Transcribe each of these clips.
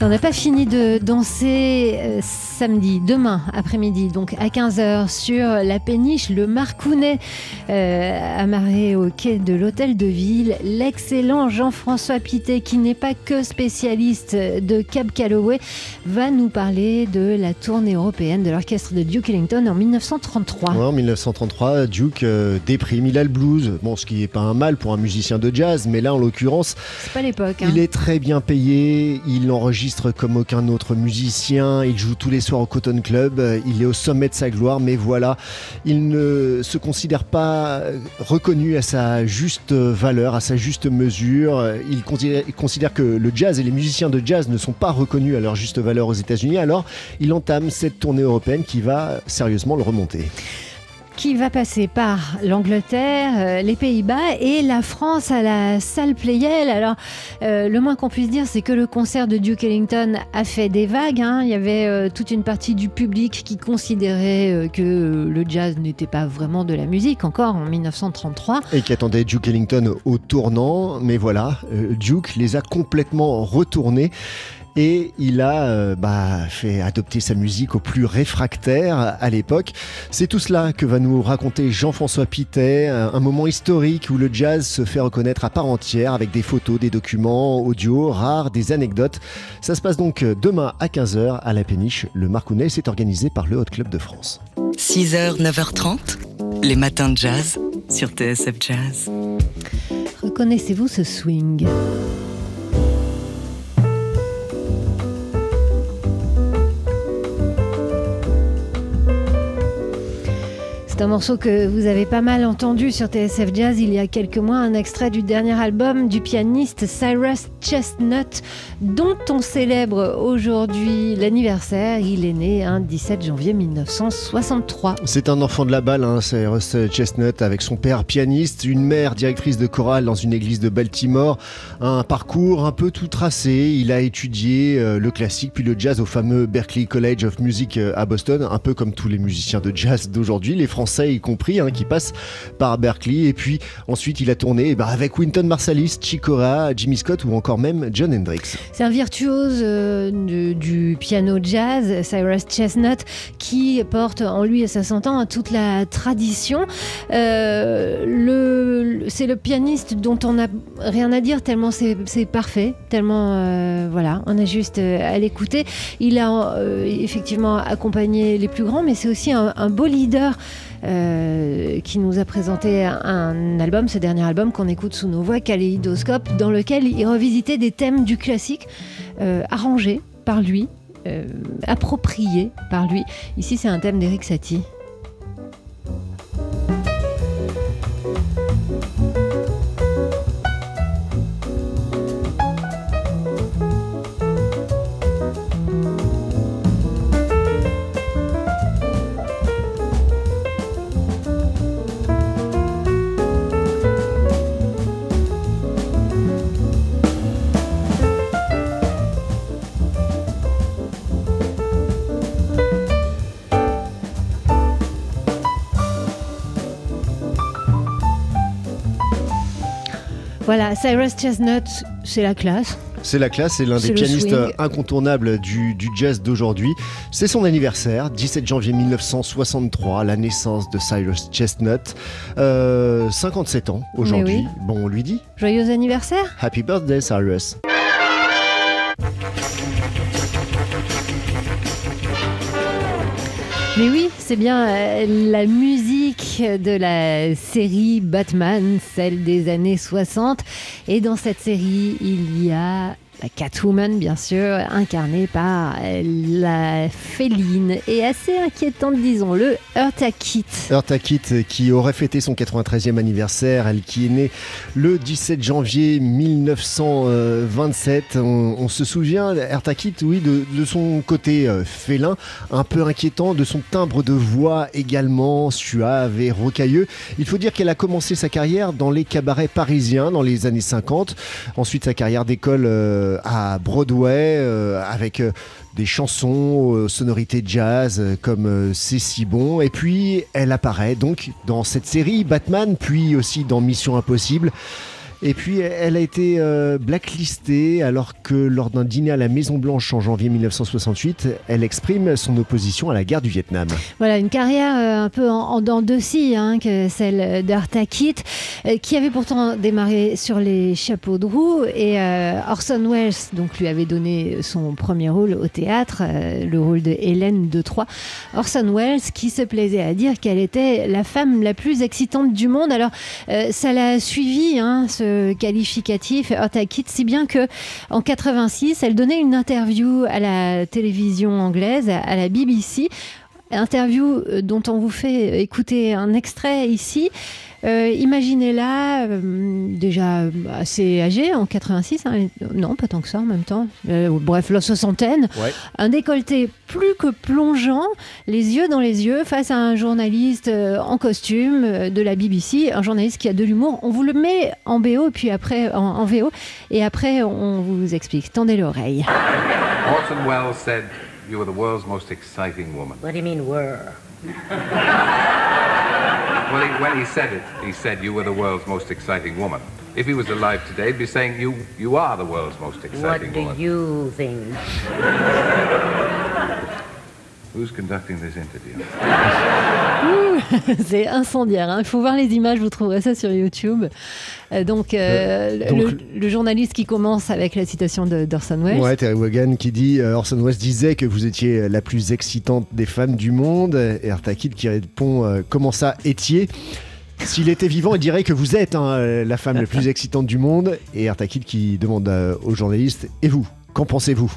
Et on n'a pas fini de danser euh, samedi, demain après-midi, donc à 15h sur la péniche, le Marcounet, euh, amarré au quai de l'hôtel de ville. L'excellent Jean-François Pité, qui n'est pas que spécialiste de Cab Calloway, va nous parler de la tournée européenne de l'orchestre de Duke Ellington en 1933. Ouais, en 1933, Duke euh, déprime, il a le blues. Bon, ce qui n'est pas un mal pour un musicien de jazz, mais là, en l'occurrence, C'est pas l'époque. hein. il est très bien payé, il enregistre comme aucun autre musicien, il joue tous les soirs au Cotton Club, il est au sommet de sa gloire, mais voilà, il ne se considère pas reconnu à sa juste valeur, à sa juste mesure. Il considère, il considère que le jazz et les musiciens de jazz ne sont pas reconnus à leur juste valeur aux États-Unis, alors il entame cette tournée européenne qui va sérieusement le remonter. Qui va passer par l'Angleterre, euh, les Pays-Bas et la France à la salle Playel. Alors, euh, le moins qu'on puisse dire, c'est que le concert de Duke Ellington a fait des vagues. hein. Il y avait euh, toute une partie du public qui considérait que le jazz n'était pas vraiment de la musique encore en 1933. Et qui attendait Duke Ellington au tournant, mais voilà, Duke les a complètement retournés. Et il a euh, bah, fait adopter sa musique aux plus réfractaires à l'époque. C'est tout cela que va nous raconter Jean-François Pitet, un un moment historique où le jazz se fait reconnaître à part entière avec des photos, des documents audio rares, des anecdotes. Ça se passe donc demain à 15h à la péniche. Le Marcounet, c'est organisé par le Hot Club de France. 6h, 9h30, les matins de jazz sur TSF Jazz. Reconnaissez-vous ce swing? C'est un morceau que vous avez pas mal entendu sur TSF Jazz il y a quelques mois, un extrait du dernier album du pianiste Cyrus Chestnut, dont on célèbre aujourd'hui l'anniversaire. Il est né un 17 janvier 1963. C'est un enfant de la balle, hein, Cyrus Chestnut, avec son père pianiste, une mère directrice de chorale dans une église de Baltimore. Un parcours un peu tout tracé. Il a étudié euh, le classique puis le jazz au fameux Berklee College of Music euh, à Boston, un peu comme tous les musiciens de jazz d'aujourd'hui, les Français y compris, hein, qui passent par Berklee. Et puis ensuite, il a tourné eh ben, avec Wynton Marsalis, Chick Corea, Jimmy Scott ou encore même John Hendricks. C'est un virtuose euh, du, du piano jazz, Cyrus Chestnut, qui porte en lui et ça s'entend toute la tradition. Euh, le- c'est le pianiste dont on n'a rien à dire tellement c'est, c'est parfait, tellement euh, voilà, on a juste euh, à l'écouter. Il a euh, effectivement accompagné les plus grands, mais c'est aussi un, un beau leader. Euh, qui nous a présenté un album, ce dernier album qu'on écoute sous nos voix, Kaléidoscope, dans lequel il revisitait des thèmes du classique euh, arrangés par lui, euh, appropriés par lui. Ici, c'est un thème d'Eric Satie. Voilà, Cyrus Chestnut, c'est la classe. C'est la classe, c'est l'un des pianistes swing. incontournables du, du jazz d'aujourd'hui. C'est son anniversaire, 17 janvier 1963, la naissance de Cyrus Chestnut. Euh, 57 ans aujourd'hui. oui. Bon, on lui dit Joyeux anniversaire Happy birthday, Cyrus. C'est bien euh, la musique de la série Batman, celle des années 60. Et dans cette série, il y a la Catwoman, bien sûr, incarnée par la féline et assez inquiétante, disons-le, Eartha Kitt. Eartha Kitt euh, qui aurait fêté son 93e anniversaire, elle qui est née le 17 janvier 1927. On, on se souvient, Eartha Kitt, oui, de, de son côté euh, félin, un peu inquiétant, de son timbre de voix également suave et rocailleux. Il faut dire qu'elle a commencé sa carrière dans les cabarets parisiens dans les années 50. Ensuite, sa carrière d'école euh, à Broadway avec des chansons sonorités jazz comme C'est si bon. Et puis elle apparaît donc dans cette série Batman, puis aussi dans Mission Impossible. Et puis elle a été euh, blacklistée alors que lors d'un dîner à la Maison Blanche en janvier 1968, elle exprime son opposition à la guerre du Vietnam. Voilà, une carrière euh, un peu en, dents de scie hein, que celle d'Arta Kitt, euh, qui avait pourtant démarré sur les chapeaux de roue. Et Orson Welles donc, lui avait donné son premier rôle au théâtre, le rôle de Hélène de Troyes. Orson Welles qui se plaisait à dire qu'elle était la femme la plus excitante du monde. Alors ça l'a suivi, hein, ce qualificatif Kit, si bien que en 86, elle donnait une interview à la télévision anglaise, à la BBC, interview euh, dont on vous fait écouter un extrait ici. Euh, imaginez-la euh, déjà assez âgée, en 86, hein, non, pas tant que ça en même temps, euh, bref, la soixantaine, un décolleté plus que plongeant, les yeux dans les yeux, face à un journaliste en costume de la BBC, un journaliste qui a de l'humour. On vous le met en BO, puis après en, VO, et après on vous explique. Tendez l'oreille. Orson Welles said you were the world's most exciting woman. What do you mean were? Well, he, when he said it, he said you were the world's most exciting woman. If he was alive today, he'd be saying you, you are the world's most exciting woman. What do you think? Who's conducting this interview? c'est incendiaire. Hein. Il faut voir les images, vous trouverez ça sur YouTube. Euh, donc, euh, euh, le, journaliste qui commence avec la citation d'Orson Welles. Ouais, Terry Wogan qui dit Orson Welles disait que vous étiez la plus excitante des femmes du monde. Et Artakid qui répond Comment ça, étiez? S'il était vivant, il dirait que vous êtes hein, la femme la plus excitante du monde. Et Artakid qui demande au journaliste Et vous, qu'en pensez-vous?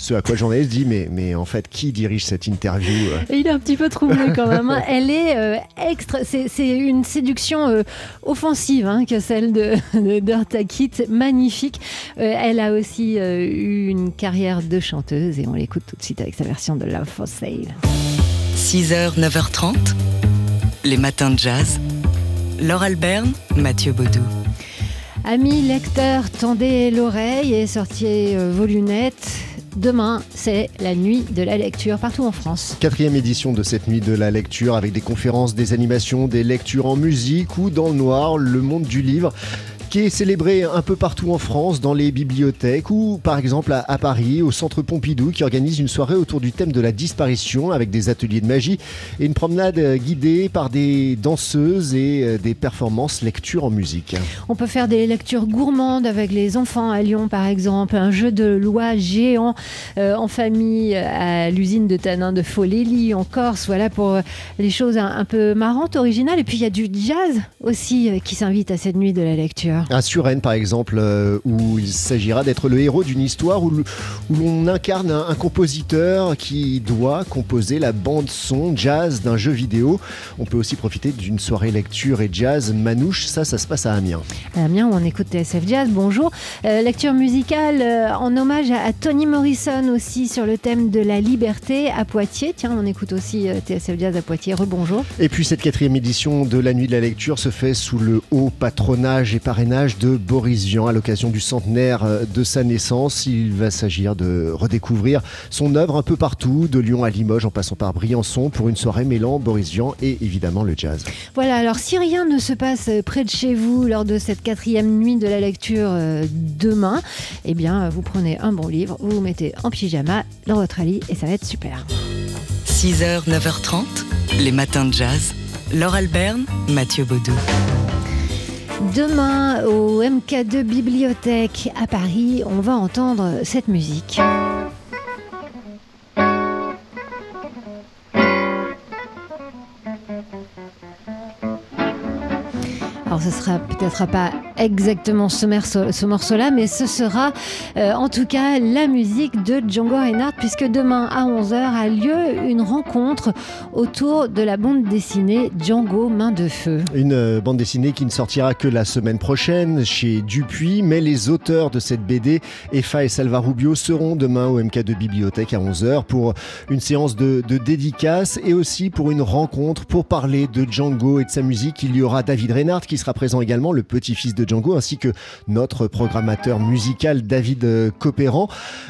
Ce à quoi le journaliste dit mais, mais en fait, qui dirige cette interview euh Il est un petit peu troublé quand même. Hein. Elle est euh, extra. C'est une séduction euh, offensive hein, que celle de, de magnifique. elle a aussi eu une carrière de chanteuse et on l'écoute tout de suite avec sa version de Love for Sale. 6h, 9h30, les matins de jazz. Laure Alberne, Mathieu Baudou. Amis lecteurs, tendez l'oreille et sortiez vos lunettes. Demain, c'est la nuit de la lecture partout en France. Quatrième édition de cette nuit de la lecture avec des conférences, des animations, des lectures en musique ou dans le noir, le monde du livre qui est célébré un peu partout en France, dans les bibliothèques ou par exemple à, Paris, au Centre Pompidou, qui organise une soirée autour du thème de la disparition avec des ateliers de magie et une promenade euh, guidée par des danseuses et euh, des performances lecture en musique. On peut faire des lectures gourmandes avec les enfants à Lyon par exemple, un jeu de loi géant euh, en famille à l'usine de tanin de Folélie en Corse, voilà pour les choses un, peu marrantes, originales. Et puis il y a du jazz aussi qui s'invite à cette nuit de la lecture. Un Suren, par exemple, euh, où il s'agira d'être le héros d'une histoire où, l'on incarne un, compositeur qui doit composer la bande-son jazz d'un jeu vidéo. On peut aussi profiter d'une soirée lecture et jazz manouche. Ça, ça se passe à Amiens. À Amiens, où on écoute TSF Jazz. Bonjour. Euh, lecture musicale euh, en hommage à, Tony Morrison aussi sur le thème de la liberté à Poitiers. Tiens, on écoute aussi TSF Jazz à Poitiers. Rebonjour. Et puis cette quatrième édition de la nuit de la lecture se fait sous le haut patronage et parrainage de Boris Vian à l'occasion du centenaire euh, de sa naissance. Il va s'agir de redécouvrir son œuvre un peu partout, de Lyon à Limoges en passant par Briançon pour une soirée mêlant Boris Vian et évidemment le jazz. Voilà, alors si rien ne se passe près de chez vous lors de cette quatrième nuit de la lecture euh, demain, eh bien vous prenez un bon livre, vous vous mettez en pyjama dans votre lit et ça va être super. 6h, 9h30, les matins de jazz. Laure Alberne, Mathieu Baudou. Demain, au MK2 Bibliothèque à Paris, on va entendre cette musique. Sera peut-être pas exactement ce, morceau-là, mais ce sera euh, en tout cas la musique de Django Reinhardt, puisque demain à 11h a lieu une rencontre autour de la bande dessinée Django Main de Feu. Une euh, bande dessinée qui ne sortira que la semaine prochaine chez Dupuis, mais les auteurs de cette BD, Effa et Salva Rubio, seront demain au MK2 Bibliothèque à 11h pour une séance de, de dédicace et aussi pour une rencontre pour parler de Django et de sa musique. Il y aura David Reinhardt qui sera présent également, le petit-fils de Django, ainsi que notre programmateur musical David Copéran.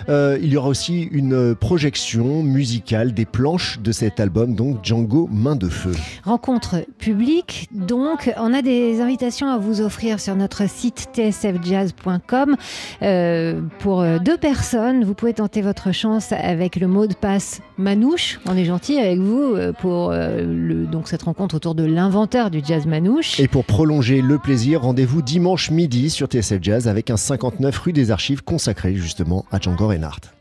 il y aura aussi une projection musicale des planches de cet album, donc Django Main de Feu. Rencontre publique, donc on a des invitations à vous offrir sur notre site tsfjazz.com euh, pour deux personnes. Vous pouvez tenter votre chance avec le mot de passe Manouche. On est gentil avec vous euh, pour euh, le, donc cette rencontre autour de l'inventeur du jazz Manouche. Et pour prolonger le plaisir, rendez-vous dimanche midi sur TSF Jazz avec un 59 rue des Archives consacré justement à Django Reinhardt.